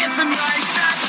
Muy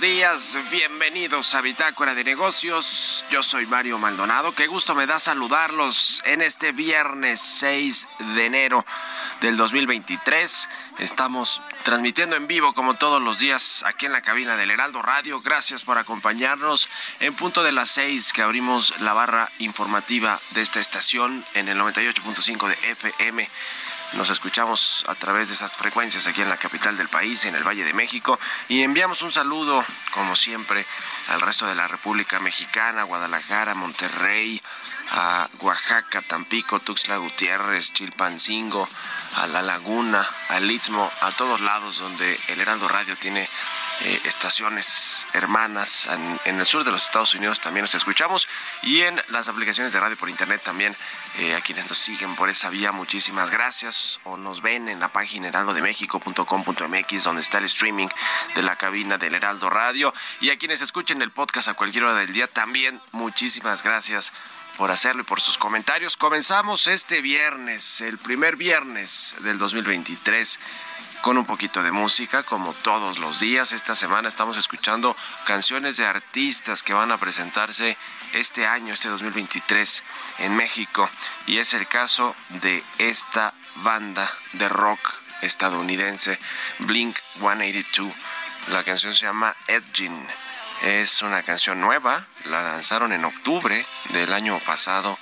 días, bienvenidos a Bitácora de Negocios. Yo soy Mario Maldonado. Qué gusto me da saludarlos en este viernes 6 de enero del 2023. Estamos transmitiendo en vivo como todos los días aquí en la cabina del Heraldo Radio. Gracias por acompañarnos en punto de las 6 que abrimos la barra informativa de esta estación en el 98.5 de FM nos escuchamos a través de esas frecuencias aquí en la capital del país, en el Valle de México, y enviamos un saludo, como siempre, al resto de la República Mexicana, Guadalajara, Monterrey, a Oaxaca, Tampico, Tuxtla Gutiérrez, Chilpancingo, a La Laguna, al Istmo, a todos lados donde el Heraldo Radio tiene eh, estaciones hermanas en, el sur de los Estados Unidos también nos escuchamos y en las aplicaciones de radio por internet también eh, a quienes nos siguen por esa vía muchísimas gracias o nos ven en la página heraldodemexico.com.mx donde está el streaming de la cabina del Heraldo Radio y a quienes escuchen el podcast a cualquier hora del día también muchísimas gracias por hacerlo y por sus comentarios. Comenzamos este viernes, el primer viernes del 2023 con un poquito de música, como todos los días. Esta semana estamos escuchando canciones de artistas que van a presentarse este año, este 2023, en México. Y es el caso de esta banda de rock estadounidense, Blink 182. La canción se llama Edging. Es una canción nueva, la lanzaron en octubre del año pasado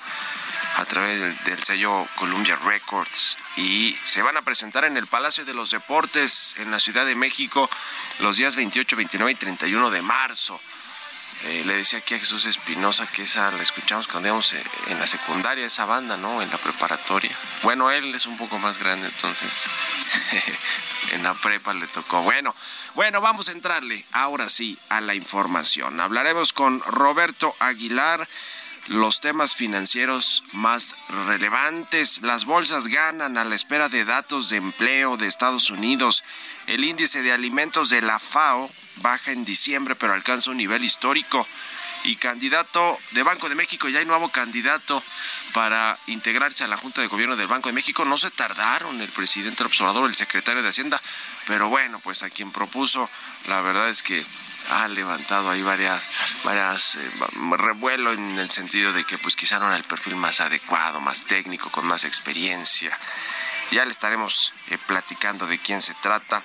a través del, sello Columbia Records y se van a presentar en el Palacio de los Deportes en la Ciudad de México los días 28, 29 y 31 de marzo. Eh, le decía aquí a Jesús Espinosa que esa la escuchamos cuando íbamos eh, en la secundaria, esa banda, ¿no? En la preparatoria. Bueno, él es un poco más grande, entonces en la prepa le tocó. Bueno, bueno, vamos a entrarle ahora sí a la información. Hablaremos con Roberto Aguilar los temas financieros más relevantes. Las bolsas ganan a la espera de datos de empleo de Estados Unidos. El índice de alimentos de la FAO baja en diciembre, pero alcanza un nivel histórico. Y candidato de Banco de México, ya hay nuevo candidato para integrarse a la Junta de Gobierno del Banco de México. No se tardaron el presidente, observador, el secretario de Hacienda, pero bueno, pues a quien propuso, la verdad es que ha levantado ahí varias, varias eh, revuelo en el sentido de que pues quizá no era el perfil más adecuado, más técnico, con más experiencia. Ya le estaremos eh, platicando de quién se trata.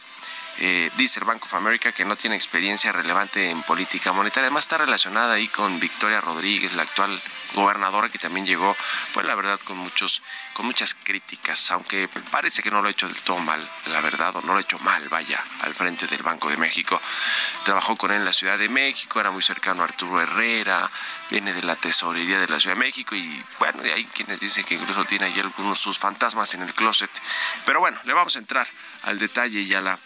Eh, dice el Bank of America que no tiene experiencia relevante en política monetaria. Además está relacionada ahí con Victoria Rodríguez, la actual gobernadora que también llegó, pues la verdad con muchos, con muchas críticas, aunque parece que no lo ha hecho del todo mal, la verdad, o no lo ha hecho mal, vaya, al frente del Banco de México. Trabajó con él en la Ciudad de México, era muy cercano a Arturo Herrera, viene de la tesorería de la Ciudad de México y bueno, hay quienes dicen que incluso tiene ahí algunos sus fantasmas en el closet. Pero bueno, le vamos a entrar al detalle y a la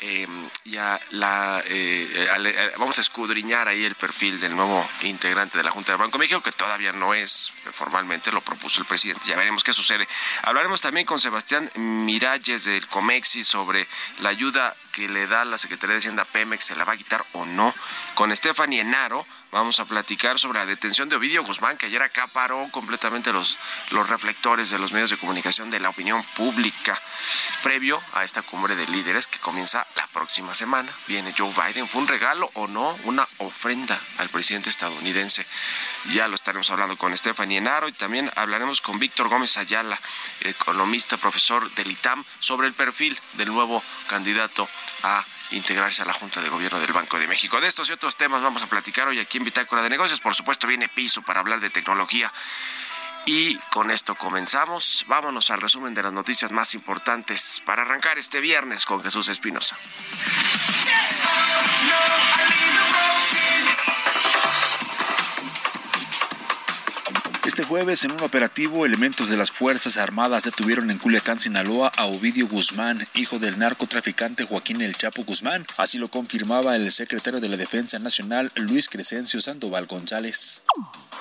eh, ya la eh, eh, vamos a escudriñar ahí el perfil del nuevo integrante de la Junta de Banco México, que todavía no es formalmente, lo propuso el presidente. Ya veremos qué sucede. Hablaremos también con Sebastián Miralles del Comexi sobre la ayuda que le da la Secretaría de Hacienda Pemex, se la va a quitar o no. Con Stephanie Enaro vamos a platicar sobre la detención de Ovidio Guzmán, que ayer acaparó completamente los, los reflectores de los medios de comunicación de la opinión pública. Previo a esta cumbre de líderes comienza la próxima semana, viene Joe Biden. ¿Fue un regalo o no? Una ofrenda al presidente estadounidense. Ya lo estaremos hablando con Stephanie Enaro y también hablaremos con Víctor Gómez Ayala, economista, profesor del ITAM, sobre el perfil del nuevo candidato a integrarse a la Junta de Gobierno del Banco de México. De estos y otros temas vamos a platicar hoy aquí en Bitácora de Negocios. Por supuesto, viene piso para hablar de tecnología. Y con esto comenzamos. Vámonos al resumen de las noticias más importantes para arrancar este viernes con Jesús Espinosa. Este jueves, en un operativo, elementos de las Fuerzas Armadas detuvieron en Culiacán, Sinaloa, a Ovidio Guzmán, hijo del narcotraficante Joaquín El Chapo Guzmán. Así lo confirmaba el secretario de la Defensa Nacional, Luis Crescencio Sandoval González.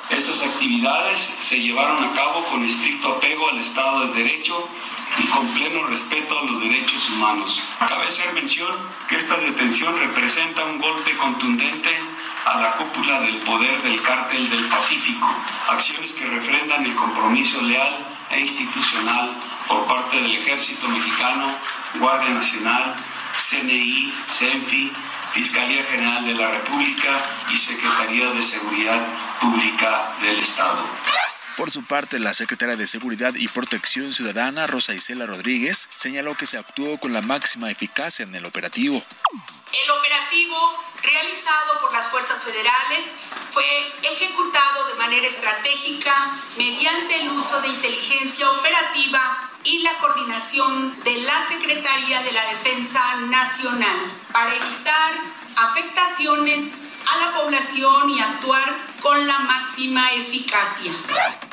Estas actividades se llevaron a cabo con estricto apego al Estado de Derecho y con pleno respeto a los derechos humanos. Cabe hacer mención que esta detención representa un golpe contundente a la cúpula del poder del cártel del Pacífico, acciones que refrendan el compromiso leal e institucional por parte del Ejército Mexicano, Guardia Nacional, CNI, CENFI, Fiscalía General de la República y Secretaría de Seguridad Pública del Estado. Por su parte, la secretaria de Seguridad y Protección Ciudadana, Rosa Isela Rodríguez, señaló que se actuó con la máxima eficacia en el operativo. El operativo realizado por las fuerzas federales fue ejecutado de manera estratégica mediante el uso de inteligencia operativa y la coordinación de la Secretaría de la Defensa Nacional para evitar afectaciones a la población y actuar con la máxima eficacia.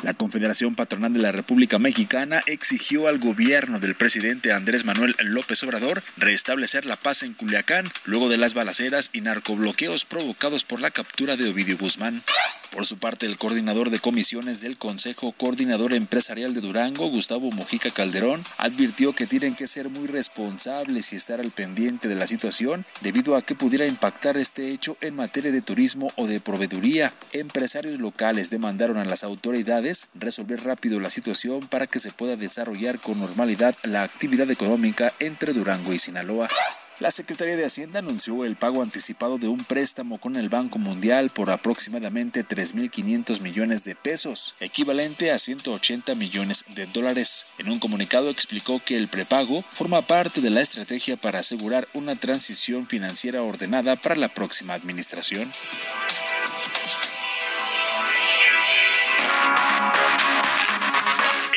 La Confederación Patronal de la República Mexicana exigió al gobierno del presidente Andrés Manuel López Obrador restablecer la paz en Culiacán luego de las balaceras y narcobloqueos provocados por la captura de Ovidio Guzmán. Por su parte, el coordinador de comisiones del Consejo Coordinador Empresarial de Durango, Gustavo Mojica Calderón, advirtió que tienen que ser muy responsables y estar al pendiente de la situación debido a que pudiera impactar este hecho en materia de turismo o de proveeduría. Empresarios locales demandaron a las autoridades resolver rápido la situación para que se pueda desarrollar con normalidad la actividad económica entre Durango y Sinaloa. La Secretaría de Hacienda anunció el pago anticipado de un préstamo con el Banco Mundial por aproximadamente 3.500 millones de pesos, equivalente a 180 millones de dólares. En un comunicado explicó que el prepago forma parte de la estrategia para asegurar una transición financiera ordenada para la próxima administración.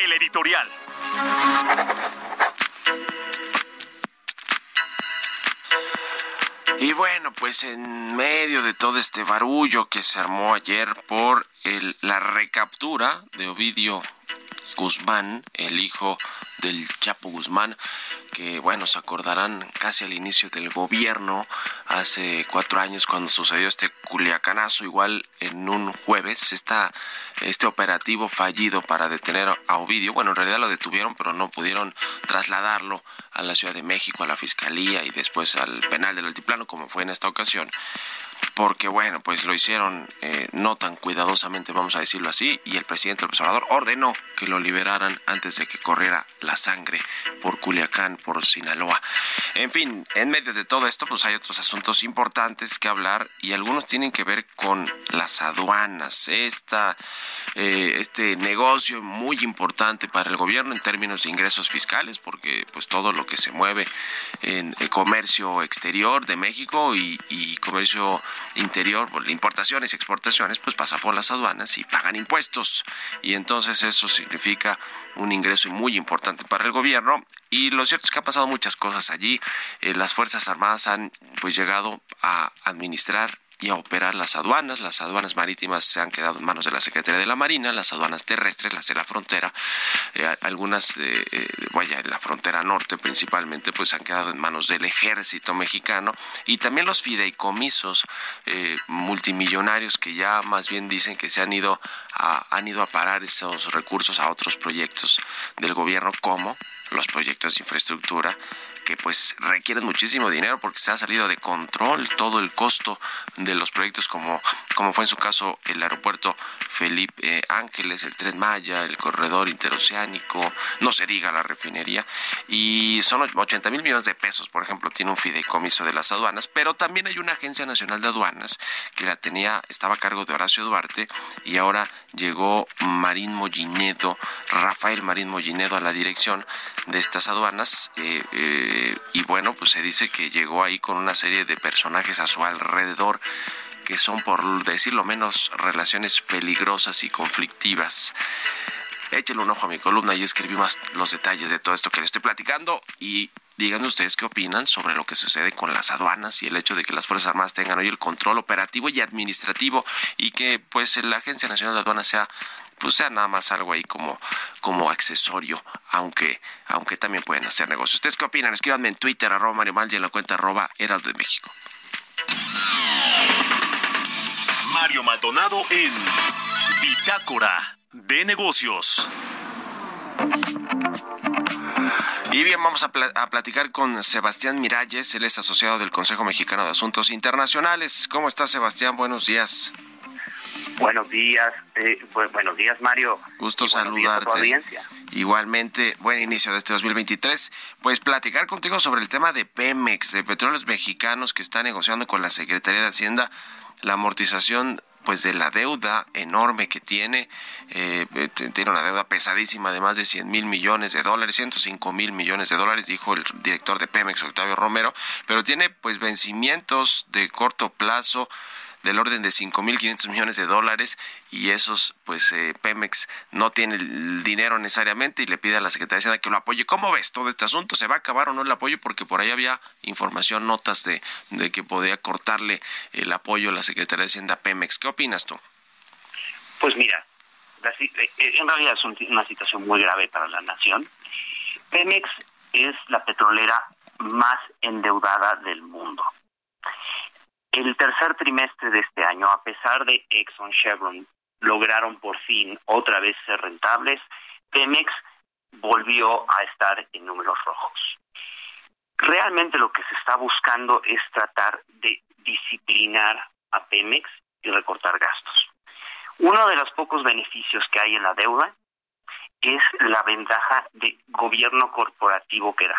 El editorial. Y bueno, pues en medio de todo este barullo que se armó ayer por el, la recaptura de Ovidio Guzmán, el hijo del Chapo Guzmán, que bueno, se acordarán casi al inicio del gobierno, hace cuatro años cuando sucedió este culiacanazo, igual en un jueves, esta, este operativo fallido para detener a Ovidio, bueno, en realidad lo detuvieron, pero no pudieron trasladarlo a la Ciudad de México, a la Fiscalía y después al penal del Altiplano, como fue en esta ocasión porque bueno, pues lo hicieron eh, no tan cuidadosamente, vamos a decirlo así, y el presidente López Obrador ordenó que lo liberaran antes de que corriera la sangre por Culiacán, por Sinaloa. En fin, en medio de todo esto, pues hay otros asuntos importantes que hablar y algunos tienen que ver con las aduanas, esta, eh, este negocio muy importante para el gobierno en términos de ingresos fiscales, porque pues todo lo que se mueve en el comercio exterior de México y, y comercio interior, importaciones y exportaciones, pues pasa por las aduanas y pagan impuestos. Y entonces eso significa un ingreso muy importante para el gobierno. Y lo cierto es que ha pasado muchas cosas allí. Eh, las Fuerzas Armadas han pues llegado a administrar y a operar las aduanas. Las aduanas marítimas se han quedado en manos de la Secretaría de la Marina, las aduanas terrestres, las de la frontera, eh, algunas, eh, eh, vaya, en la frontera norte principalmente, pues han quedado en manos del ejército mexicano y también los fideicomisos multimillonarios que ya más bien dicen que se han ido a, han ido a parar esos recursos a otros proyectos del gobierno como los proyectos de infraestructura que pues requieren muchísimo dinero porque se ha salido de control todo el costo de los proyectos como, como fue en su caso el aeropuerto Felipe Ángeles, el Tren Maya, el corredor interoceánico, no se diga la refinería, y son 80 mil millones de pesos, por ejemplo, tiene un fideicomiso de las aduanas, pero también hay una agencia nacional de aduanas que la tenía, estaba a cargo de Horacio Duarte, y ahora llegó Marín Mollinedo, Rafael Marín Mollinedo a la dirección de estas aduanas, eh, eh, eh, y bueno, pues se dice que llegó ahí con una serie de personajes a su alrededor que son, por decirlo menos, relaciones peligrosas y conflictivas. Échenle un ojo a mi columna y escribí más los detalles de todo esto que les estoy platicando y díganme ustedes qué opinan sobre lo que sucede con las aduanas y el hecho de que las Fuerzas Armadas tengan hoy el control operativo y administrativo y que pues la Agencia Nacional de Aduanas sea pues sea nada más algo ahí como, como accesorio, aunque, aunque también pueden hacer negocios. ¿Ustedes qué opinan? Escríbanme en Twitter, arroba Mario Mal y en la cuenta arroba Heraldo de México. Mario Maldonado en Bitácora de Negocios. Y bien, vamos a, a, platicar con Sebastián Miralles, él es asociado del Consejo Mexicano de Asuntos Internacionales. ¿Cómo está Sebastián? Buenos días. Buenos días, eh, buenos días Mario. Gusto saludarte. Igualmente, buen inicio de este 2023. Pues platicar contigo sobre el tema de Pemex, de Petróleos Mexicanos, que está negociando con la Secretaría de Hacienda la amortización pues de la deuda enorme que tiene, eh, tiene una deuda pesadísima de más de 100 mil millones de dólares, 105 mil millones de dólares, dijo el director de Pemex, Octavio Romero, pero tiene pues vencimientos de corto plazo del orden de 5.500 millones de dólares y esos, pues eh, Pemex no tiene el dinero necesariamente y le pide a la Secretaría de Hacienda que lo apoye. ¿Cómo ves todo este asunto? ¿Se va a acabar o no el apoyo? Porque por ahí había información, notas de, de que podía cortarle el apoyo a la Secretaría de Hacienda Pemex. ¿Qué opinas tú? Pues mira, eh, en realidad es una situación muy grave para la nación. Pemex es la petrolera más endeudada del mundo. El tercer trimestre de este año, a pesar de Exxon Chevron, lograron por fin otra vez ser rentables, Pemex volvió a estar en números rojos. Realmente lo que se está buscando es tratar de disciplinar a Pemex y recortar gastos. Uno de los pocos beneficios que hay en la deuda es la ventaja de gobierno corporativo que da.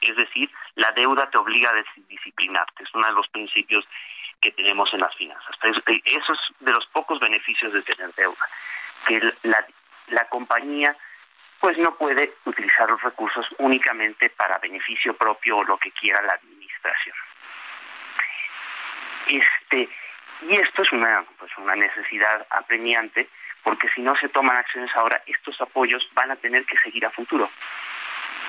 Es decir, la deuda te obliga a disciplinarte. Es uno de los principios que tenemos en las finanzas. Eh, eso es de los pocos beneficios de tener deuda. Que la, la compañía pues no puede utilizar los recursos únicamente para beneficio propio o lo que quiera la administración. Este, y esto es una, pues una necesidad apremiante, porque si no se toman acciones ahora, estos apoyos van a tener que seguir a futuro.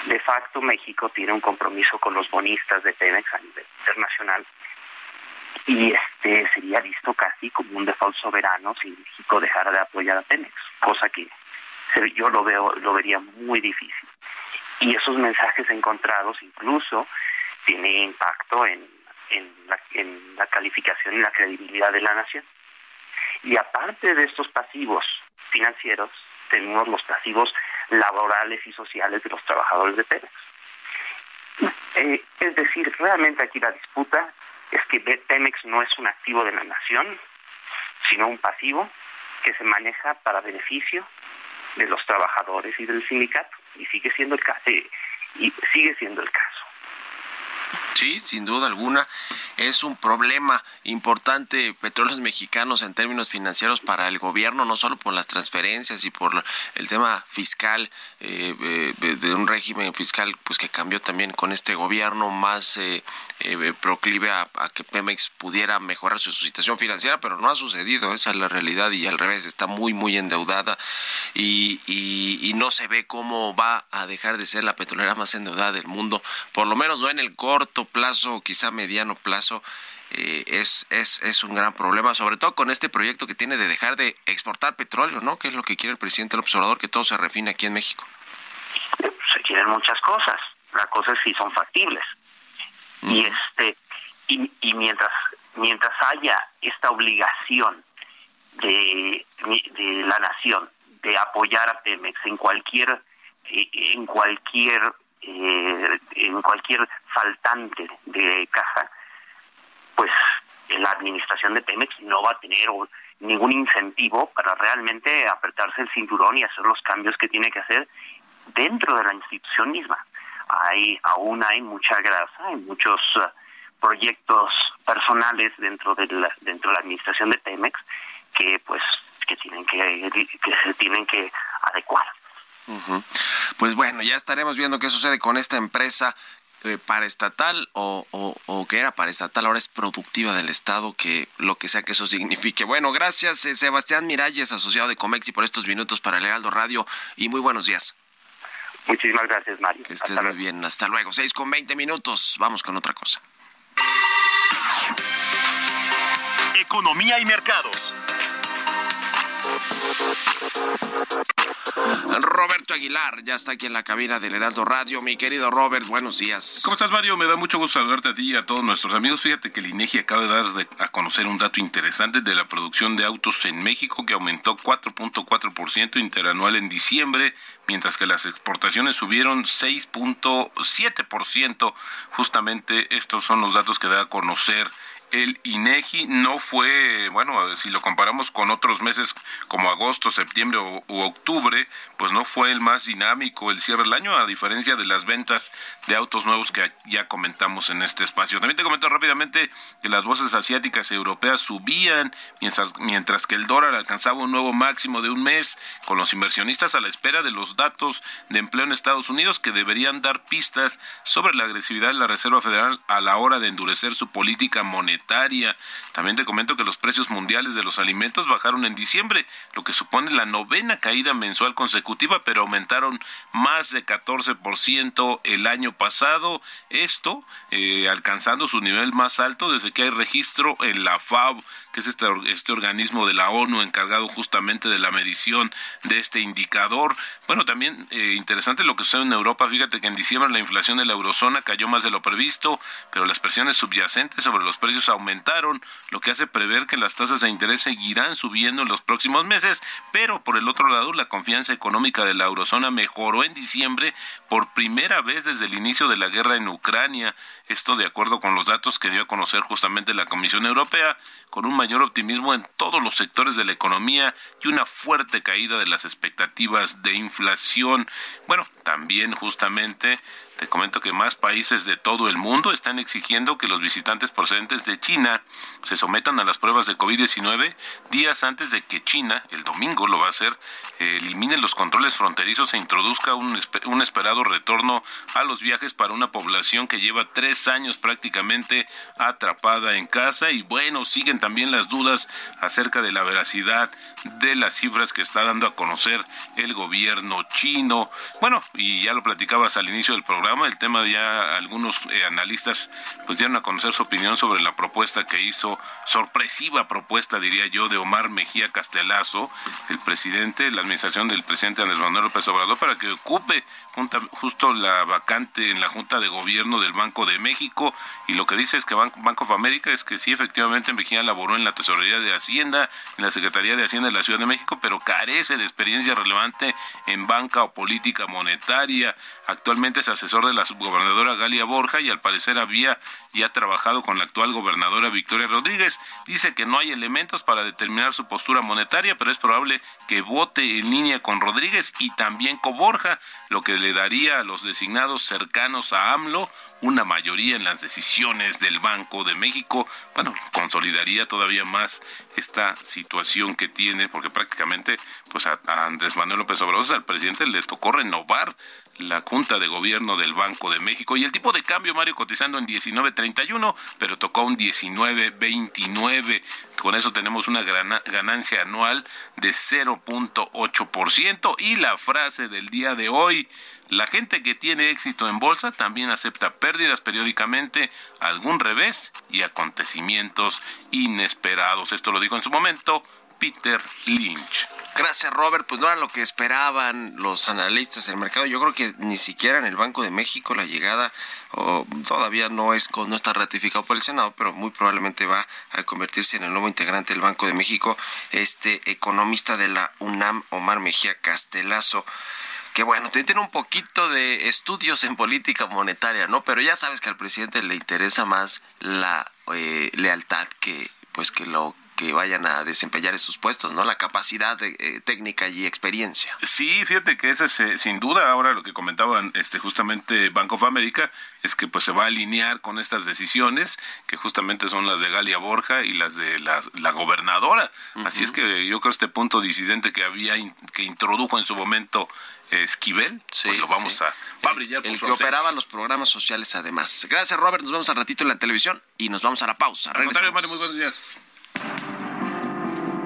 De facto, México tiene un compromiso con los bonistas de Pemex a nivel internacional y este sería visto casi como un default soberano si México dejara de apoyar a Pemex, cosa que yo lo veo lo vería muy difícil. Y esos mensajes encontrados incluso tienen impacto en en la calificación y la credibilidad de la nación. Y aparte de estos pasivos financieros, tenemos los pasivos laborales y sociales de los trabajadores de Pemex. Eh, es decir, realmente aquí la disputa es que Pemex no es un activo de la nación, sino un pasivo que se maneja para beneficio de los trabajadores y del sindicato y sigue siendo el caso eh, y sigue siendo el caso. Sí, sin duda alguna. Es un problema importante petróleos mexicanos en términos financieros para el gobierno, no solo por las transferencias y por el tema fiscal, eh, de un régimen fiscal pues que cambió también con este gobierno más eh, eh, proclive a, que Pemex pudiera mejorar su, situación financiera, pero no ha sucedido, esa es la realidad y al revés, está muy, muy endeudada y no se ve cómo va a dejar de ser la petrolera más endeudada del mundo, por lo menos no en el corto plazo o quizá mediano plazo eh, es, es, es un gran problema, sobre todo con este proyecto que tiene de dejar de exportar petróleo, ¿no? Que es lo que quiere el presidente López Obrador, que todo se refine aquí en México. Se quieren muchas cosas, la cosa es si son factibles. Y este y, y mientras mientras haya esta obligación de, de la nación de apoyar a Pemex en cualquier en cualquier eh, en cualquier faltante de caja, pues la administración de Pemex no va a tener ningún incentivo para realmente apretarse el cinturón y hacer los cambios que tiene que hacer dentro de la institución misma. Hay aún hay mucha grasa, hay muchos uh, proyectos personales dentro de la, dentro de la administración de Pemex que pues que tienen que que se tienen que adecuar. Pues bueno, ya estaremos viendo qué sucede con esta empresa eh, paraestatal o, o, que era paraestatal, ahora es productiva del Estado, que lo que sea que eso signifique. Bueno, gracias eh, Sebastián Miralles, asociado de Comexi, por estos minutos para el Heraldo Radio y muy buenos días. Muchísimas gracias, Mario. Que estés muy bien. Hasta luego. Seis con veinte minutos. Vamos con otra cosa. Economía y mercados. Roberto Aguilar ya está aquí en la cabina del Heraldo Radio. Mi querido Robert, buenos días. ¿Cómo estás, Mario? Me da mucho gusto saludarte a ti y a todos nuestros amigos. Fíjate que el INEGI acaba de dar a conocer un dato interesante de la producción de autos en México que aumentó 4.4% interanual en diciembre, mientras que las exportaciones subieron 6.7%. Justamente estos son los datos que da a conocer el INEGI no fue, bueno, si lo comparamos con otros meses como agosto, septiembre u octubre, pues no fue el más dinámico el cierre del año, a diferencia de las ventas de autos nuevos que ya comentamos en este espacio. También te comento rápidamente que las voces asiáticas y europeas subían, mientras, mientras que el dólar alcanzaba un nuevo máximo de un mes, con los inversionistas a la espera de los datos de empleo en Estados Unidos que deberían dar pistas sobre la agresividad de la Reserva Federal a la hora de endurecer su política monetaria También te comento que los precios mundiales de los alimentos bajaron en diciembre, lo que supone la novena caída mensual consecutiva, pero aumentaron más de 14% el año pasado. Esto eh, alcanzando su nivel más alto desde que hay registro en la FAO, que es este, este organismo de la ONU encargado justamente de la medición de este indicador. Bueno, también eh, interesante lo que sucede en Europa. Fíjate que en diciembre la inflación de la eurozona cayó más de lo previsto, pero las presiones subyacentes sobre los precios aumentaron, lo que hace prever que las tasas de interés seguirán subiendo en los próximos meses. Pero por el otro lado, la confianza económica de la eurozona mejoró en diciembre por primera vez desde el inicio de la guerra en Ucrania. Esto de acuerdo con los datos que dio a conocer justamente la Comisión Europea, con un mayor optimismo en todos los sectores de la economía y una fuerte caída de las expectativas de inflación. Bueno, también justamente te comento que más países de todo el mundo están exigiendo que los visitantes procedentes de China se sometan a las pruebas de COVID-19 días antes de que China, el domingo lo va a hacer, elimine los controles fronterizos e introduzca un, un esperado retorno a los viajes para una población que lleva tres años prácticamente atrapada en casa. Y bueno, siguen también las dudas acerca de la veracidad de las cifras que está dando a conocer el gobierno chino. Bueno, y ya lo platicabas al inicio del programa el tema ya algunos eh, analistas pues dieron a conocer su opinión sobre la propuesta que hizo, sorpresiva propuesta diría yo, de Omar Mejía Castelazo, el presidente, la administración del presidente Andrés Manuel López Obrador, para que ocupe justo la vacante en la Junta de Gobierno del Banco de México. Y lo que dice es que Banco of America es que sí, efectivamente, Mejía laboró en la Tesorería de Hacienda, en la Secretaría de Hacienda de la Ciudad de México, pero carece de experiencia relevante en banca o política monetaria. Actualmente es asesor de la subgobernadora Galia Borja y al parecer había ya trabajado con la actual gobernadora Victoria Rodríguez. Dice que no hay elementos para determinar su postura monetaria, pero es probable que vote en línea con Rodríguez y también con Borja, lo que le daría a los designados cercanos a AMLO una mayoría en las decisiones del Banco de México. Bueno, consolidaría todavía más esta situación que tiene, porque prácticamente pues a, Andrés Manuel López Obrador, al presidente, le tocó renovar la Junta de Gobierno del Banco de México y el tipo de cambio, Mario, cotizando en 19.31, pero tocó un 19.29. Con eso tenemos una ganancia anual de 0.8% y la frase del día de hoy, la gente que tiene éxito en bolsa también acepta pérdidas periódicamente, algún revés y acontecimientos inesperados. Esto lo dijo en su momento Peter Lynch. Gracias, Robert. Pues no era lo que esperaban los analistas del mercado. Yo creo que ni siquiera en el Banco de México la llegada todavía no es no está ratificado por el Senado, pero muy probablemente va a convertirse en el nuevo integrante del Banco de México, este economista de la UNAM, Omar Mejía Castelazo que bueno, tiene un poquito de estudios en política monetaria, ¿no? Pero ya sabes que al presidente le interesa más la eh, lealtad que pues que lo que vayan a desempeñar esos puestos, ¿no? La capacidad de, eh, técnica y experiencia. Sí, fíjate que eso es eh, sin duda ahora lo que comentaban este justamente Bank of America es que pues se va a alinear con estas decisiones que justamente son las de Galia Borja y las de la, gobernadora. Así es que yo creo este punto disidente que había que introdujo en su momento Esquivel, pues lo vamos a va a brillar por El que operaba los programas sociales además. Gracias Robert, nos vemos al ratito en la televisión y nos vamos a la pausa. Mario, muy buenos días.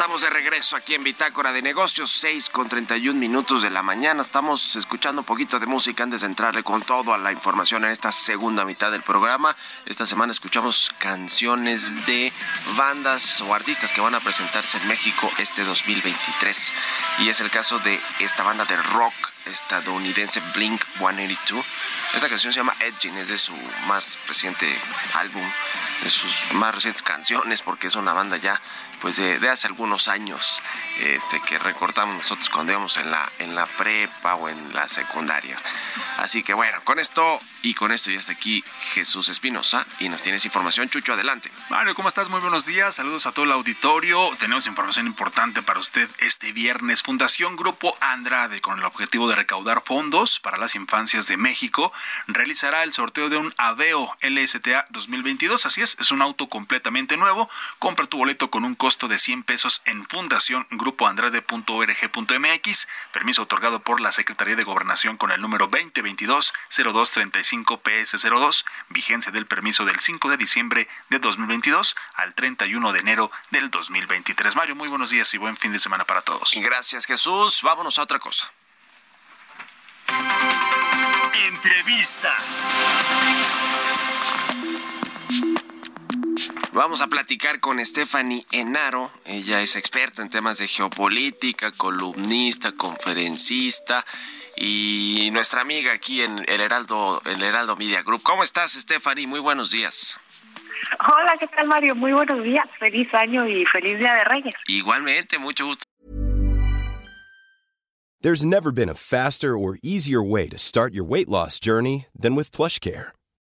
Estamos de regreso aquí en Bitácora de Negocios, 6 con 31 minutos de la mañana. Estamos escuchando un poquito de música antes de entrarle con todo a la información en esta segunda mitad del programa. Esta semana escuchamos canciones de bandas o artistas que van a presentarse en México este 2023. Y es el caso de esta banda de rock estadounidense Blink 182 Esta canción se llama Edging, es de su más reciente álbum, de sus más recientes canciones, porque es una banda ya pues de, hace algunos años este, que recortamos nosotros cuando íbamos en la, en la prepa o en la secundaria. Así que bueno, con esto y con esto ya está aquí Jesús Espinosa y nos tienes información. Chucho, adelante. Mario, ¿cómo estás? Muy buenos días. Saludos a todo el auditorio. Tenemos información importante para usted este viernes. Fundación Grupo Andrade, con el objetivo de recaudar fondos para las infancias de México, realizará el sorteo de un Aveo LSTA 2022. Así es, es un auto completamente nuevo. Compra tu boleto con un costo de 100 pesos en Fundación Grupo Andrade.org.mx. Permiso otorgado por la Secretaría de Gobernación con el número 2022 0235 PS02, vigencia del permiso del 5 de diciembre de 2022 al 31 de enero del 2023. Mario, muy buenos días y buen fin de semana para todos. Gracias, Jesús. Vámonos a otra cosa. Entrevista. Vamos a platicar con Stephanie Enaro. Ella es experta en temas de geopolítica, columnista, conferencista y nuestra amiga aquí en el Heraldo, el Heraldo Media Group. ¿Cómo estás, Stephanie? Muy buenos días. Hola, ¿qué tal, Mario? Muy buenos días. Feliz año y feliz Día de Reyes. Igualmente, mucho gusto. There's never been a faster or easier way to start your weight loss journey than with PlushCare.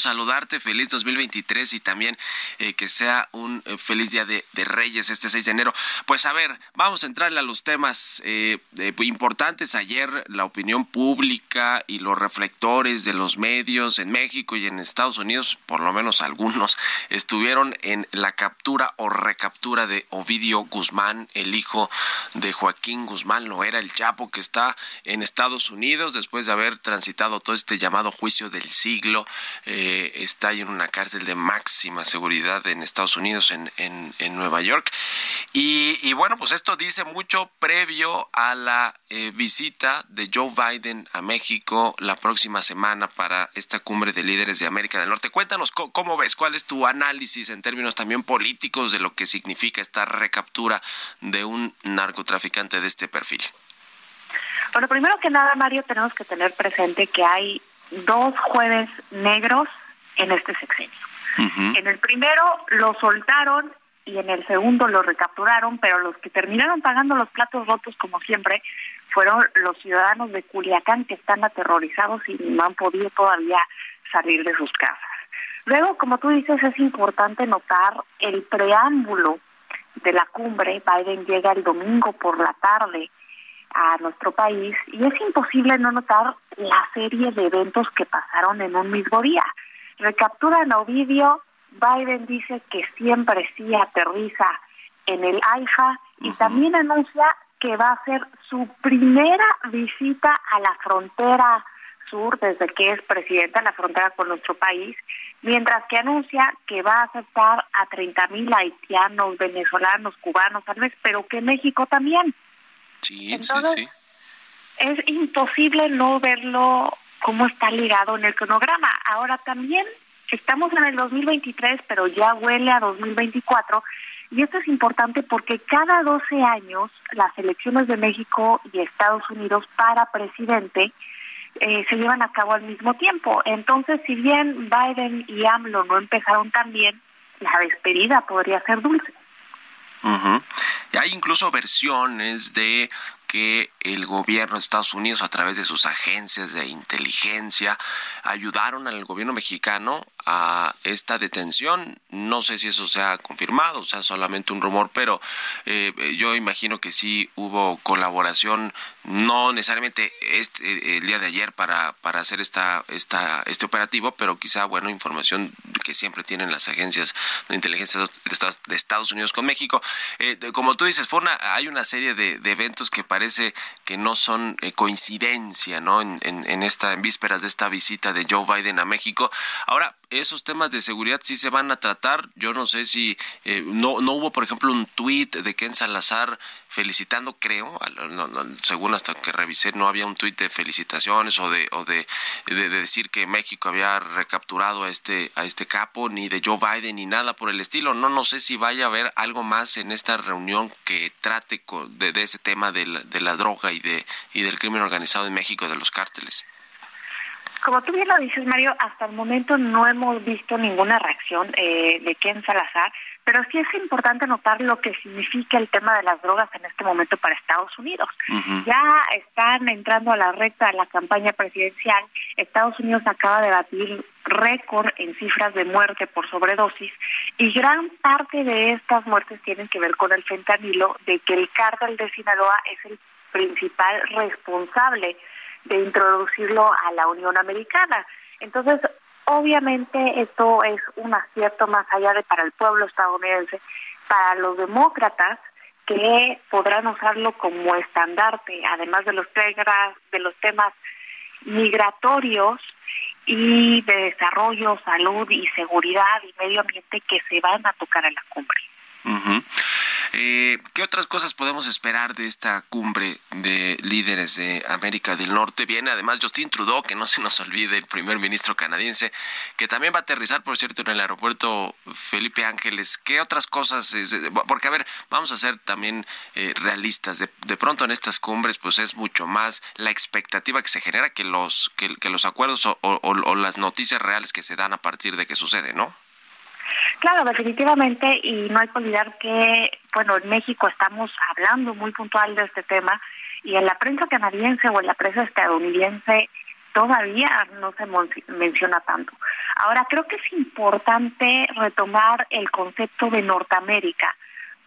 Saludarte, feliz 2023 y también eh, que sea un eh, feliz día de, Reyes este 6 de enero. Pues a ver, vamos a entrarle a los temas eh, importantes. Ayer la opinión pública y los reflectores de los medios en México y en Estados Unidos, por lo menos algunos, estuvieron en la captura o recaptura de Ovidio Guzmán, el hijo de Joaquín Guzmán, lo era el Chapo que está en Estados Unidos después de haber transitado todo este llamado juicio del siglo. Está ahí en una cárcel de máxima seguridad en Estados Unidos, en, en, en Nueva York. Y, y, bueno, pues esto dice mucho previo a la eh, visita de Joe Biden a México la próxima semana para esta cumbre de líderes de América del Norte. Cuéntanos cómo ves, cuál es tu análisis en términos también políticos de lo que significa esta recaptura de un narcotraficante de este perfil. Bueno, primero que nada, Mario, tenemos que tener presente que hay dos jueves negros en este sexenio. En el primero lo soltaron y en el segundo lo recapturaron, pero los que terminaron pagando los platos rotos, como siempre, fueron los ciudadanos de Culiacán que están aterrorizados y no han podido todavía salir de sus casas. Luego, como tú dices, es importante notar el preámbulo de la cumbre. Biden llega el domingo por la tarde a nuestro país y es imposible no notar la serie de eventos que pasaron en un mismo día. Recapturan a Ovidio, Biden dice que siempre sí aterriza en el AIFA y también anuncia que va a hacer su primera visita a la frontera sur desde que es presidenta de la frontera con nuestro país, mientras que anuncia que va a aceptar a 30 mil haitianos, venezolanos, cubanos tal vez, pero que México también. Sí, Entonces, sí, sí. Es imposible no verlo cómo está ligado en el cronograma. Ahora también estamos en el 2023, pero ya huele a 2024. Y esto es importante porque cada 12 años las elecciones de México y Estados Unidos para presidente eh, se llevan a cabo al mismo tiempo. Entonces, si bien Biden y AMLO no empezaron tan bien, la despedida podría ser dulce. Hay incluso versiones de que el gobierno de Estados Unidos a través de sus agencias de inteligencia ayudaron al gobierno mexicano a esta detención. No sé si eso se ha confirmado, o sea, solamente un rumor, pero eh, yo imagino que sí hubo colaboración, no necesariamente este, el día de ayer para, para hacer esta, esta, este operativo, pero quizá, bueno, información que siempre tienen las agencias de inteligencia de Estados, de Estados Unidos con México. Eh, como tú dices, fue hay una serie de, eventos que parece que no son eh, coincidencia, ¿no? En, en, en, esta, en vísperas de esta visita de Joe Biden a México. Ahora, esos temas de seguridad sí se van a tratar. Yo no sé si eh, no, no hubo, por ejemplo, un tuit de Ken Salazar felicitando, creo, según hasta que revisé, no había un tuit de felicitaciones o de, o de, de, decir que México había recapturado a este, a este capo, ni de Joe Biden, ni nada por el estilo. No, no sé si vaya a haber algo más en esta reunión que trate de, de ese tema de la, de la droga y, de, y del crimen organizado en México, de los cárteles. Como tú bien lo dices, Mario, hasta el momento no hemos visto ninguna reacción eh, de Ken Salazar, pero sí es importante notar lo que significa el tema de las drogas en este momento para Estados Unidos. Ya están entrando a la recta de la campaña presidencial. Estados Unidos acaba de batir récord en cifras de muerte por sobredosis y gran parte de estas muertes tienen que ver con el fentanilo, de que el cártel de Sinaloa es el principal responsable de introducirlo a la Unión Americana. Entonces, obviamente esto es un acierto más allá de para el pueblo estadounidense, para los demócratas que podrán usarlo como estandarte, además de los de los temas migratorios y de desarrollo, salud y seguridad y medio ambiente que se van a tocar en la cumbre. Eh, ¿Qué otras cosas podemos esperar de esta cumbre de líderes de América del Norte? Viene además Justin Trudeau, que no se nos olvide, el primer ministro canadiense, que también va a aterrizar, por cierto, en el aeropuerto Felipe Ángeles. ¿Qué otras cosas? Eh, porque, a ver, vamos a ser también eh, realistas. De, pronto en estas cumbres, pues es mucho más la expectativa que se genera que los, que, los acuerdos o las noticias reales que se dan a partir de que sucede, ¿no? Claro, definitivamente, y no hay que olvidar que, bueno, en México estamos hablando muy puntual de este tema, y en la prensa canadiense o en la prensa estadounidense todavía no se menciona tanto. Ahora, creo que es importante retomar el concepto de Norteamérica,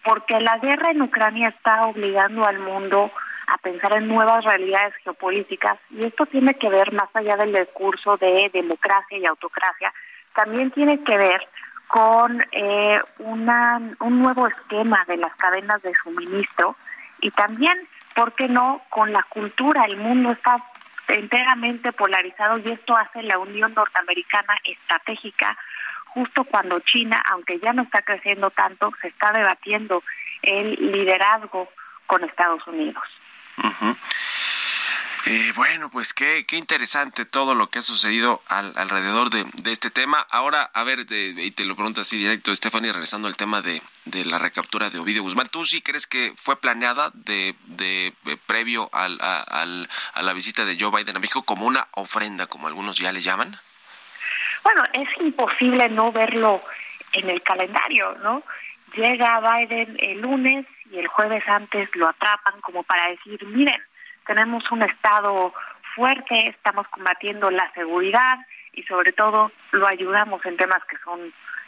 porque la guerra en Ucrania está obligando al mundo a pensar en nuevas realidades geopolíticas, y esto tiene que ver más allá del discurso de democracia y autocracia, también tiene que ver con eh, una, un nuevo esquema de las cadenas de suministro y también, ¿por qué no?, con la cultura. El mundo está enteramente polarizado y esto hace la Unión Norteamericana estratégica justo cuando China, aunque ya no está creciendo tanto, se está debatiendo el liderazgo con Estados Unidos. Eh, bueno, pues qué, qué interesante todo lo que ha sucedido alrededor de, este tema. Ahora, a ver, y te lo pregunto así directo, Stephanie, regresando al tema de, la recaptura de Ovidio Guzmán. ¿Tú sí crees que fue planeada de, de, previo al, a la visita de Joe Biden a México como una ofrenda, como algunos ya le llaman? Bueno, es imposible no verlo en el calendario, ¿no? Llega Biden el lunes y el jueves antes lo atrapan como para decir, miren, tenemos un Estado fuerte, estamos combatiendo la seguridad y sobre todo lo ayudamos en temas que son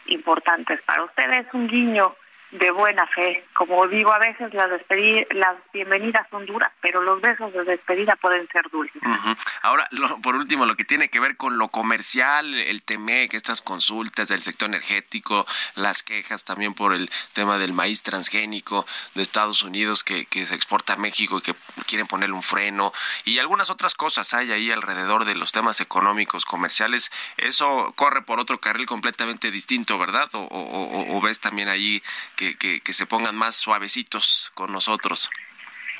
importantes para ustedes. Un guiño de buena fe. Como digo, a veces las, las bienvenidas son duras, pero los besos de despedida pueden ser dulces. Ahora, por último, lo que tiene que ver con lo comercial, el TEMEC, estas consultas del sector energético, las quejas también por el tema del maíz transgénico de Estados Unidos que, que se exporta a México y que quieren ponerle un freno y algunas otras cosas hay ahí alrededor de los temas económicos, comerciales. Eso corre por otro carril completamente distinto, ¿verdad? ¿O, o, o ves también ahí que, que, se pongan más suavecitos con nosotros?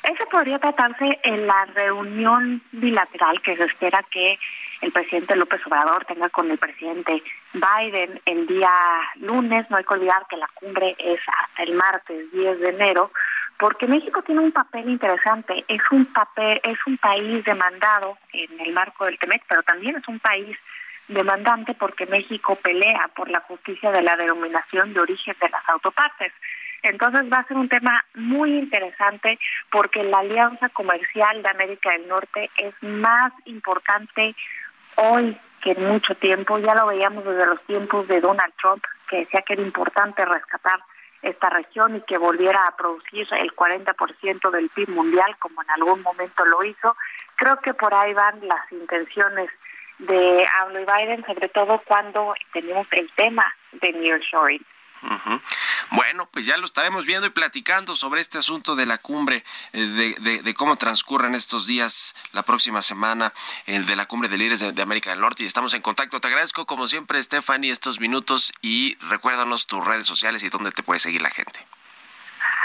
Eso podría tratarse en la reunión bilateral que se espera que el presidente López Obrador tenga con el presidente Biden el día lunes. No hay que olvidar que la cumbre es hasta el martes 10 de enero, porque México tiene un papel interesante. Es un papel, es un país demandado en el marco del TEMEC, pero también es un país demandante porque México pelea por la justicia de la denominación de origen de las autopartes. Entonces va a ser un tema muy interesante porque la alianza comercial de América del Norte es más importante hoy que en mucho tiempo. Ya lo veíamos desde los tiempos de Donald Trump, que decía que era importante rescatar esta región y que volviera a producir el 40% del PIB mundial, como en algún momento lo hizo. Creo que por ahí van las intenciones de AMLO y Biden, sobre todo cuando tenemos el tema de nearshoring. Bueno, pues ya lo estaremos viendo y platicando sobre este asunto de la cumbre, eh, de, cómo transcurren estos días, la próxima semana, eh, de la cumbre de líderes de, América del Norte. Y estamos en contacto. Te agradezco, como siempre, Stephanie, estos minutos y recuérdanos tus redes sociales y dónde te puede seguir la gente.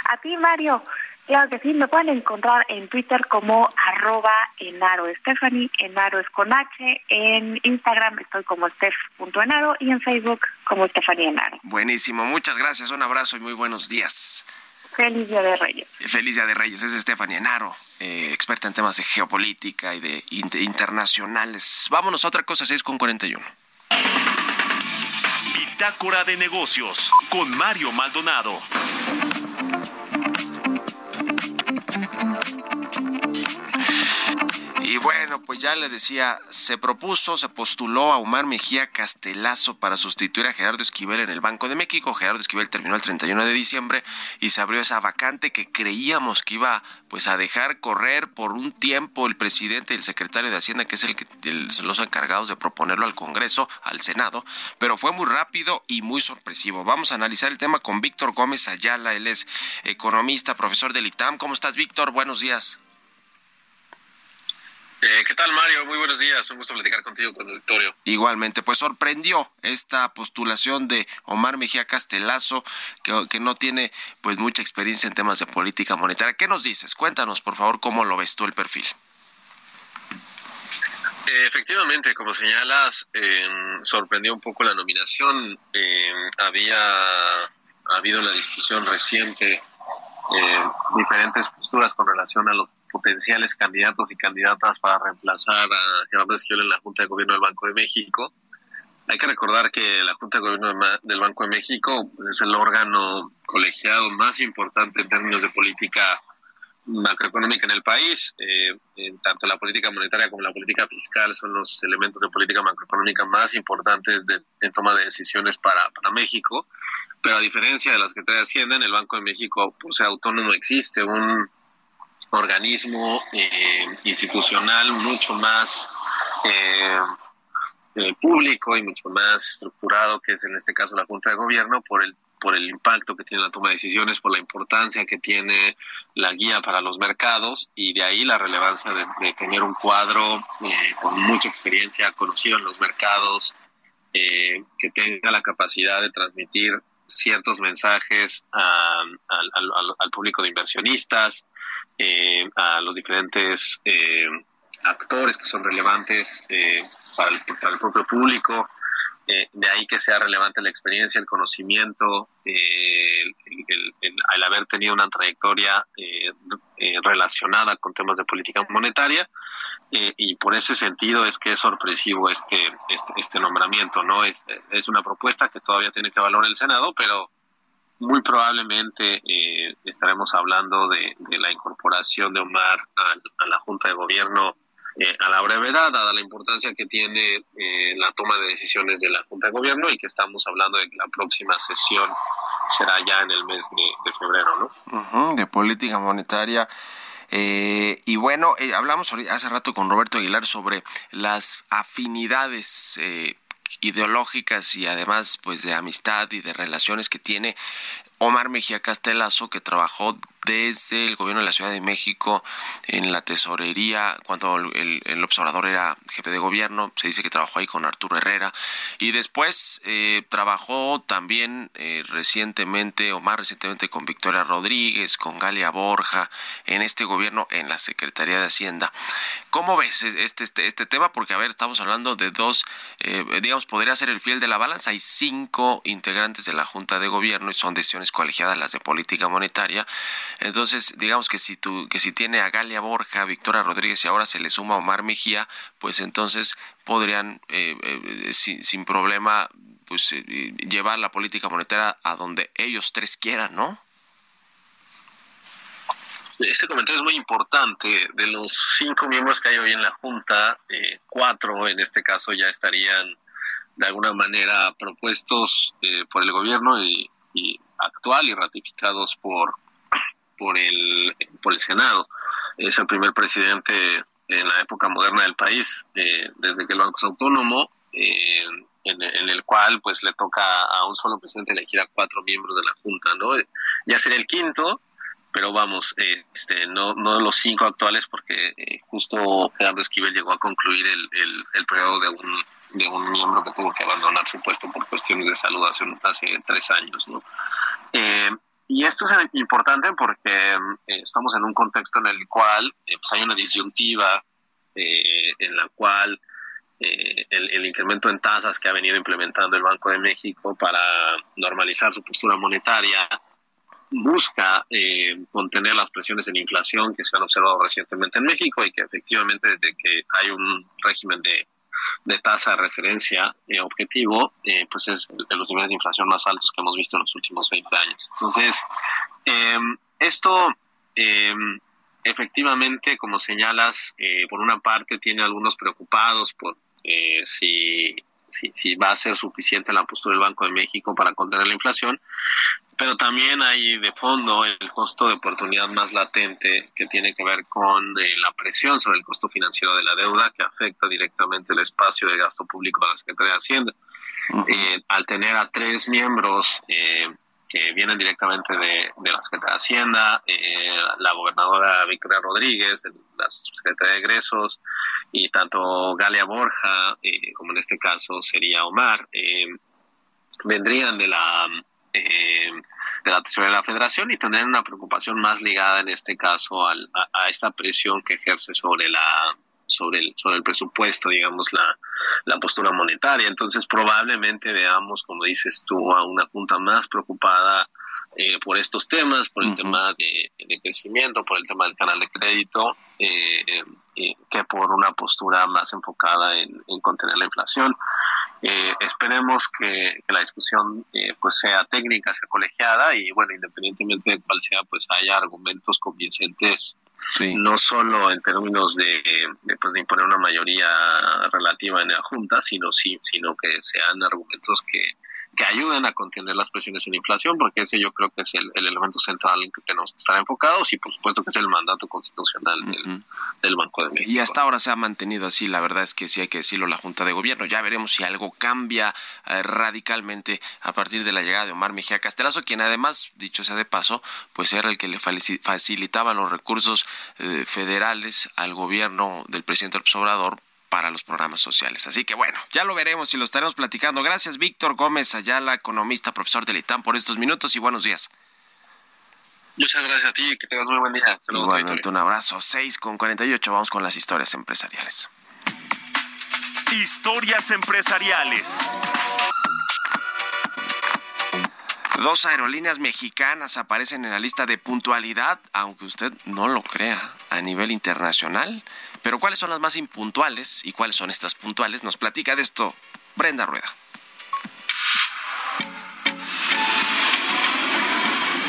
A ti, Mario. Claro que sí, me pueden encontrar en Twitter como arroba enaro Stephanie, enaro es con H, en Instagram estoy como steph.enaro y en Facebook como Stephanie Enaro. Buenísimo, muchas gracias, un abrazo y muy buenos días. Feliz Día de Reyes. Feliz Día de Reyes, es Stephanie Enaro, eh, experta en temas de geopolítica y de internacionales. Vámonos a otra cosa, 6 con 41. Bitácora de negocios con Mario Maldonado. Y bueno, pues ya le decía, se propuso, se postuló a Omar Mejía Castelazo para sustituir a Gerardo Esquivel en el Banco de México. Gerardo Esquivel terminó el 31 de diciembre y se abrió esa vacante que creíamos que iba pues a dejar correr por un tiempo el presidente y el secretario de Hacienda, que es el que los encargados de proponerlo al Congreso, al Senado, pero fue muy rápido y muy sorpresivo. Vamos a analizar el tema con Víctor Gómez Ayala, él es economista, profesor del ITAM. ¿Cómo estás, Víctor? Buenos días. Eh, ¿Qué tal, Mario? Muy buenos días. Un gusto platicar contigo, con el auditorio. Igualmente, pues sorprendió esta postulación de Omar Mejía Castelazo, que, no tiene pues mucha experiencia en temas de política monetaria. ¿Qué nos dices? Cuéntanos, por favor, cómo lo ves tú el perfil. Eh, efectivamente, como señalas, em, sorprendió un poco la nominación. Em, había habido una discusión reciente, eh, diferentes posturas con relación a los potenciales candidatos y candidatas para reemplazar a Gerardo Esquivel en la Junta de Gobierno del Banco de México. Hay que recordar que la Junta de Gobierno del Banco de México es el órgano colegiado más importante en términos de política macroeconómica en el país. Eh, tanto la política monetaria como la política fiscal son los elementos de política macroeconómica más importantes de, en toma de decisiones para, para México. Pero a diferencia de las que trae Hacienda, en el Banco de México, por ser autónomo, existe un organismo eh, institucional mucho más eh, eh, público y mucho más estructurado, que es en este caso la Junta de Gobierno, por el por el impacto que tiene la toma de decisiones, por la importancia que tiene la guía para los mercados y de ahí la relevancia de, tener un cuadro con mucha experiencia, conocido en los mercados, que tenga la capacidad de transmitir ciertos mensajes al público de inversionistas, eh, a los diferentes eh, actores que son relevantes eh, para, el, propio público, de ahí que sea relevante la experiencia, el conocimiento, el, haber tenido una trayectoria relacionada con temas de política monetaria. Y por ese sentido es que es sorpresivo este, este, este nombramiento, ¿no? Es, es una propuesta que todavía tiene que valorar el Senado, pero muy probablemente eh, estaremos hablando de, la incorporación de Omar a, la Junta de Gobierno eh, a la brevedad, dada la importancia que tiene eh, la toma de decisiones de la Junta de Gobierno y que estamos hablando de que la próxima sesión será ya en el mes de, febrero, ¿no? de política monetaria. Y bueno, hablamos hace rato con Roberto Aguilar sobre las afinidades ideológicas y además pues de amistad y de relaciones que tiene Omar Mejía Castelazo, que trabajó desde el gobierno de la Ciudad de México en la tesorería, cuando el, observador era jefe de gobierno, se dice que trabajó ahí con Arturo Herrera, y después eh, trabajó también eh, recientemente, o más recientemente, con Victoria Rodríguez, con Galia Borja, en este gobierno, en la Secretaría de Hacienda. ¿Cómo ves este, este, este tema? Porque, a ver, estamos hablando de dos, eh, digamos, podría ser el fiel de la balanza, hay cinco integrantes de la Junta de Gobierno y son decisiones colegiadas las de política monetaria, entonces, digamos que si tú, que si tiene a Galia Borja, Victoria Rodríguez y ahora se le suma Omar Mejía, pues entonces podrían eh, eh, sin, problema pues eh, llevar la política monetaria a donde ellos tres quieran, ¿no? Este comentario es muy importante. De los cinco miembros que hay hoy en la Junta, cuatro en este caso ya estarían de alguna manera propuestos por el gobierno y, actual y ratificados por, por el, por el Senado. Es el primer presidente en la época moderna del país, eh, desde que el banco es autónomo, eh, en, el cual pues le toca a un solo presidente elegir a cuatro miembros de la Junta, ¿no? Ya sería el quinto, pero vamos, este, no, no los cinco actuales porque eh, justo Gerardo Esquivel llegó a concluir el, el, periodo de un, de un miembro que tuvo que abandonar su puesto por cuestiones de salud hace, hace tres años, ¿no? Eh, y esto es importante porque eh, estamos en un contexto en el cual pues hay una disyuntiva en la cual el, el, incremento en tasas que ha venido implementando el Banco de México para normalizar su postura monetaria busca eh, contener las presiones en inflación que se han observado recientemente en México y que efectivamente desde que hay un régimen de, tasa de referencia eh, objetivo, eh, pues es de los niveles de inflación más altos que hemos visto en los últimos 20 años. Entonces, em, esto em, efectivamente, como señalas, por una parte tiene algunos preocupados por si si, va a ser suficiente la postura del Banco de México para contener la inflación, pero también hay de fondo el costo de oportunidad más latente que tiene que ver con eh, la presión sobre el costo financiero de la deuda que afecta directamente el espacio de gasto público de la Secretaría de Hacienda. Eh, al tener a tres miembros eh, que vienen directamente de, la Secretaría de Hacienda, la gobernadora Victoria Rodríguez, la Secretaría de Egresos, y tanto Galia Borja, como en este caso sería Omar, vendrían de la eh, de la tesorería de la federación y tener una preocupación más ligada en este caso a, esta presión que ejerce sobre la sobre el, sobre el presupuesto, digamos, la, la postura monetaria. Entonces, probablemente veamos, como dices tú, a una junta más preocupada eh, por estos temas, por el tema de, crecimiento, por el tema del canal de crédito, eh, eh, que por una postura más enfocada en, contener la inflación. esperemos que, la discusión pues sea técnica, sea colegiada y bueno, independientemente de cuál sea, pues haya argumentos convincentes no solo en términos de, pues, de imponer una mayoría relativa en la Junta, sino, sí, sino que sean argumentos que, que ayuden a contener las presiones en inflación, porque ese yo creo que es el, elemento central en que tenemos que estar enfocados y por supuesto que es el mandato constitucional del, Banco de México. Y hasta ahora se ha mantenido así, la verdad es que sí hay que decirlo la Junta de Gobierno. Ya veremos si algo cambia eh, radicalmente a partir de la llegada de Omar Mejía Castelazo, quien además, dicho sea de paso, pues era el que le facilitaba los recursos eh, federales al gobierno del presidente López Obrador para los programas sociales. Así que bueno, ya lo veremos y lo estaremos platicando. Gracias, Víctor Gómez Ayala, economista, profesor del ITAM, por estos minutos y buenos días. Muchas gracias a ti, que tengas muy buen día. Saludos Igualmente, un abrazo. 6 con 48, vamos con las historias empresariales. Historias empresariales. Dos aerolíneas mexicanas aparecen en la lista de puntualidad, aunque usted no lo crea, a nivel internacional. Pero ¿cuáles son las más impuntuales y cuáles son estas puntuales? Nos platica de esto Brenda Rueda.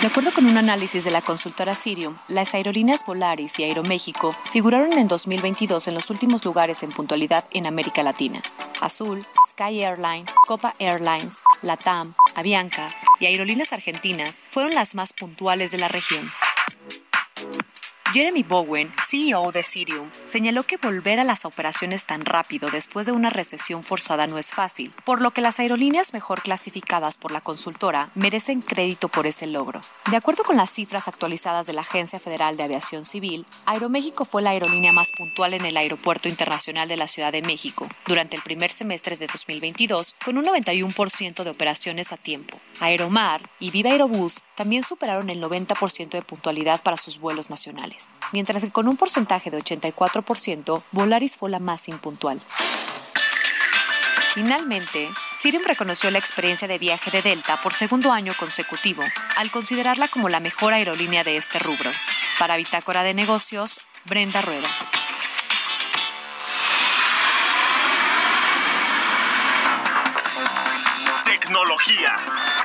De acuerdo con un análisis de la consultora Sirium, las aerolíneas Volaris y Aeroméxico figuraron en 2022 en los últimos lugares en puntualidad en América Latina. Azul, Sky Airline, Copa Airlines, Latam, Avianca y Aerolíneas Argentinas fueron las más puntuales de la región. Jeremy Bowen, CEO de Sirium, señaló que volver a las operaciones tan rápido después de una recesión forzada no es fácil, por lo que las aerolíneas mejor clasificadas por la consultora merecen crédito por ese logro. De acuerdo con las cifras actualizadas de la Agencia Federal de Aviación Civil, Aeroméxico fue la aerolínea más puntual en el Aeropuerto Internacional de la Ciudad de México durante el primer semestre de 2022, con un 91% de operaciones a tiempo. Aeromar y Viva Aerobús también superaron el 90% de puntualidad para sus vuelos nacionales mientras que con un porcentaje de 84%, Volaris fue la más impuntual. Finalmente, Sirium reconoció la experiencia de viaje de Delta por segundo año consecutivo, al considerarla como la mejor aerolínea de este rubro. Para Bitácora de Negocios, Brenda Rueda. Tecnología.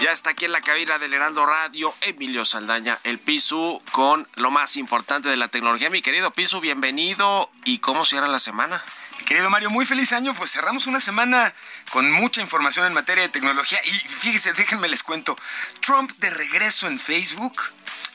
Ya está aquí en la cabina del Heraldo Radio Emilio Saldaña, el Pisu, con lo más importante de la tecnología. Mi querido Pisu, bienvenido. ¿Y cómo cierra la semana? Querido Mario, muy feliz año. Pues cerramos una semana con mucha información en materia de tecnología. Y fíjese, déjenme les cuento. Trump de regreso en Facebook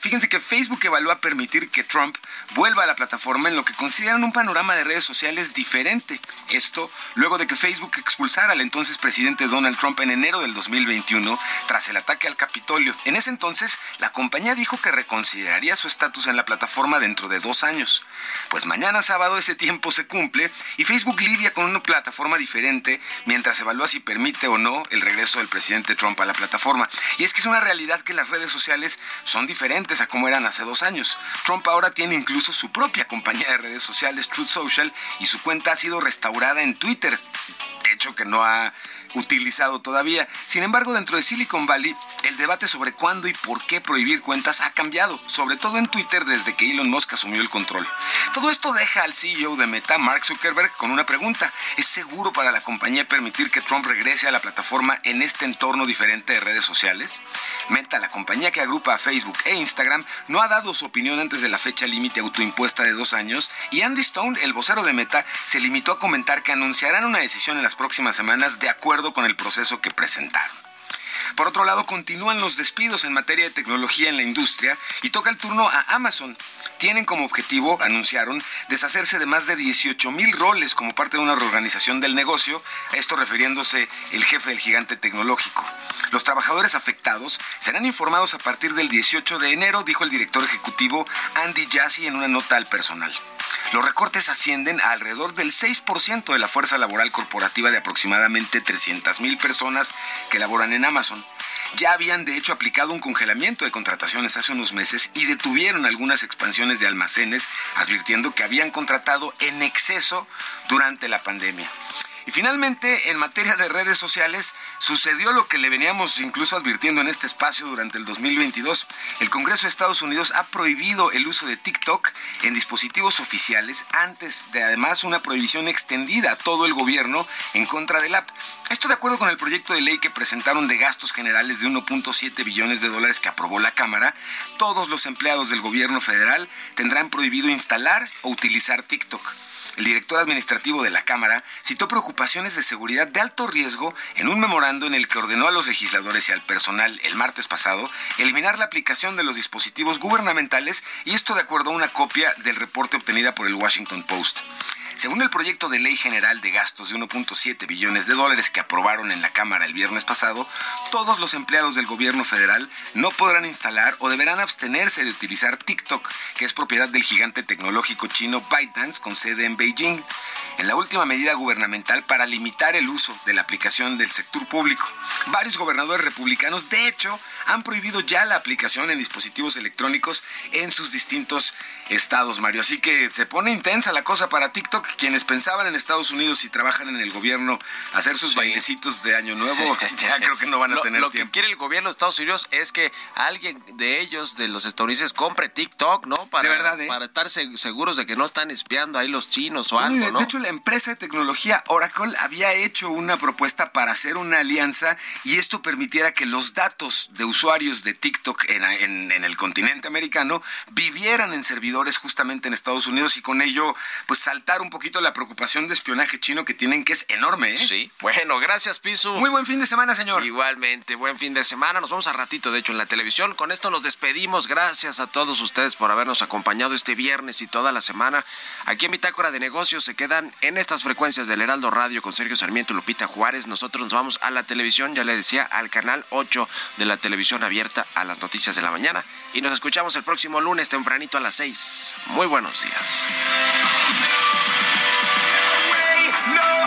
Fíjense que Facebook evalúa permitir que Trump vuelva a la plataforma en lo que consideran un panorama de redes sociales diferente. Esto luego de que Facebook expulsara al entonces presidente Donald Trump en enero del 2021 tras el ataque al Capitolio. En ese entonces, la compañía dijo que reconsideraría su estatus en la plataforma dentro de dos años. Pues mañana sábado ese tiempo se cumple y Facebook lidia con una plataforma diferente mientras evalúa si permite o no el regreso del presidente Trump a la plataforma. Y es que es una realidad que las redes sociales son diferentes a como eran hace dos años. Trump ahora tiene incluso su propia compañía de redes sociales, Truth Social, y su cuenta ha sido restaurada en Twitter. Hecho que no ha utilizado todavía. Sin embargo, dentro de Silicon Valley, el debate sobre cuándo y por qué prohibir cuentas ha cambiado, sobre todo en Twitter desde que Elon Musk asumió el control. Todo esto deja al CEO de Meta, Mark Zuckerberg, con una pregunta. ¿Es seguro para la compañía permitir que Trump regrese a la plataforma en este entorno diferente de redes sociales? Meta, la compañía que agrupa a Facebook e Instagram, no ha dado su opinión antes de la fecha límite autoimpuesta de dos años y Andy Stone, el vocero de Meta, se limitó a comentar que anunciarán una decisión en las próximas semanas de acuerdo con el proceso que presentaron. Por otro lado, continúan los despidos en materia de tecnología en la industria y toca el turno a Amazon. Tienen como objetivo, anunciaron, deshacerse de más de 18 mil roles como parte de una reorganización del negocio, esto refiriéndose el jefe del gigante tecnológico. Los trabajadores afectados serán informados a partir del 18 de enero, dijo el director ejecutivo Andy Jassy en una nota al personal. Los recortes ascienden a alrededor del 6% de la fuerza laboral corporativa de aproximadamente 300 mil personas que laboran en Amazon. Ya habían de hecho aplicado un congelamiento de contrataciones hace unos meses y detuvieron algunas expansiones de almacenes, advirtiendo que habían contratado en exceso durante la pandemia. Y finalmente, en materia de redes sociales, sucedió lo que le veníamos incluso advirtiendo en este espacio durante el 2022. El Congreso de Estados Unidos ha prohibido el uso de TikTok en dispositivos oficiales antes de además una prohibición extendida a todo el gobierno en contra del app. Esto de acuerdo con el proyecto de ley que presentaron de gastos generales de 1.7 billones de dólares que aprobó la Cámara, todos los empleados del gobierno federal tendrán prohibido instalar o utilizar TikTok. El director administrativo de la Cámara citó preocupaciones de seguridad de alto riesgo en un memorando en el que ordenó a los legisladores y al personal el martes pasado eliminar la aplicación de los dispositivos gubernamentales y esto de acuerdo a una copia del reporte obtenida por el Washington Post. Según el proyecto de ley general de gastos de 1.7 billones de dólares que aprobaron en la Cámara el viernes pasado, todos los empleados del gobierno federal no podrán instalar o deberán abstenerse de utilizar TikTok, que es propiedad del gigante tecnológico chino ByteDance con sede en Beijing, en la última medida gubernamental para limitar el uso de la aplicación del sector público. Varios gobernadores republicanos, de hecho, han prohibido ya la aplicación en dispositivos electrónicos en sus distintos estados, Mario. Así que se pone intensa la cosa para TikTok. Quienes pensaban en Estados Unidos y trabajan en el gobierno hacer sus bailecitos de Año Nuevo, ya creo que no van a tener lo tiempo. que quiere el gobierno de Estados Unidos es que alguien de ellos, de los estadounidenses, compre TikTok, ¿no? Para, De verdad, ¿eh? para estar se- seguros de que no están espiando ahí los chinos o algo, de, ¿no? de hecho, la empresa de tecnología Oracle había hecho una propuesta para hacer una alianza y esto permitiera que los datos de usuarios de TikTok en, en- en el continente americano vivieran en servidores justamente en Estados Unidos y con ello, pues saltar un poquito la preocupación de espionaje chino que tienen, que es enorme, ¿eh? Sí. Bueno, gracias, Pisu. Muy buen fin de semana, señor. Igualmente, buen fin de semana. Nos vemos a ratito, de hecho, en la televisión. Con esto nos despedimos. Gracias a todos ustedes por habernos acompañado este viernes y toda la semana. Aquí en Bitácora de Negocios se quedan en estas frecuencias del Heraldo Radio con Sergio Sarmiento y Lupita Juárez. Nosotros nos vamos a la televisión, ya le decía, al canal 8 de la televisión abierta a las noticias de la mañana. Y nos escuchamos el próximo lunes tempranito a las 6. Muy buenos días. No,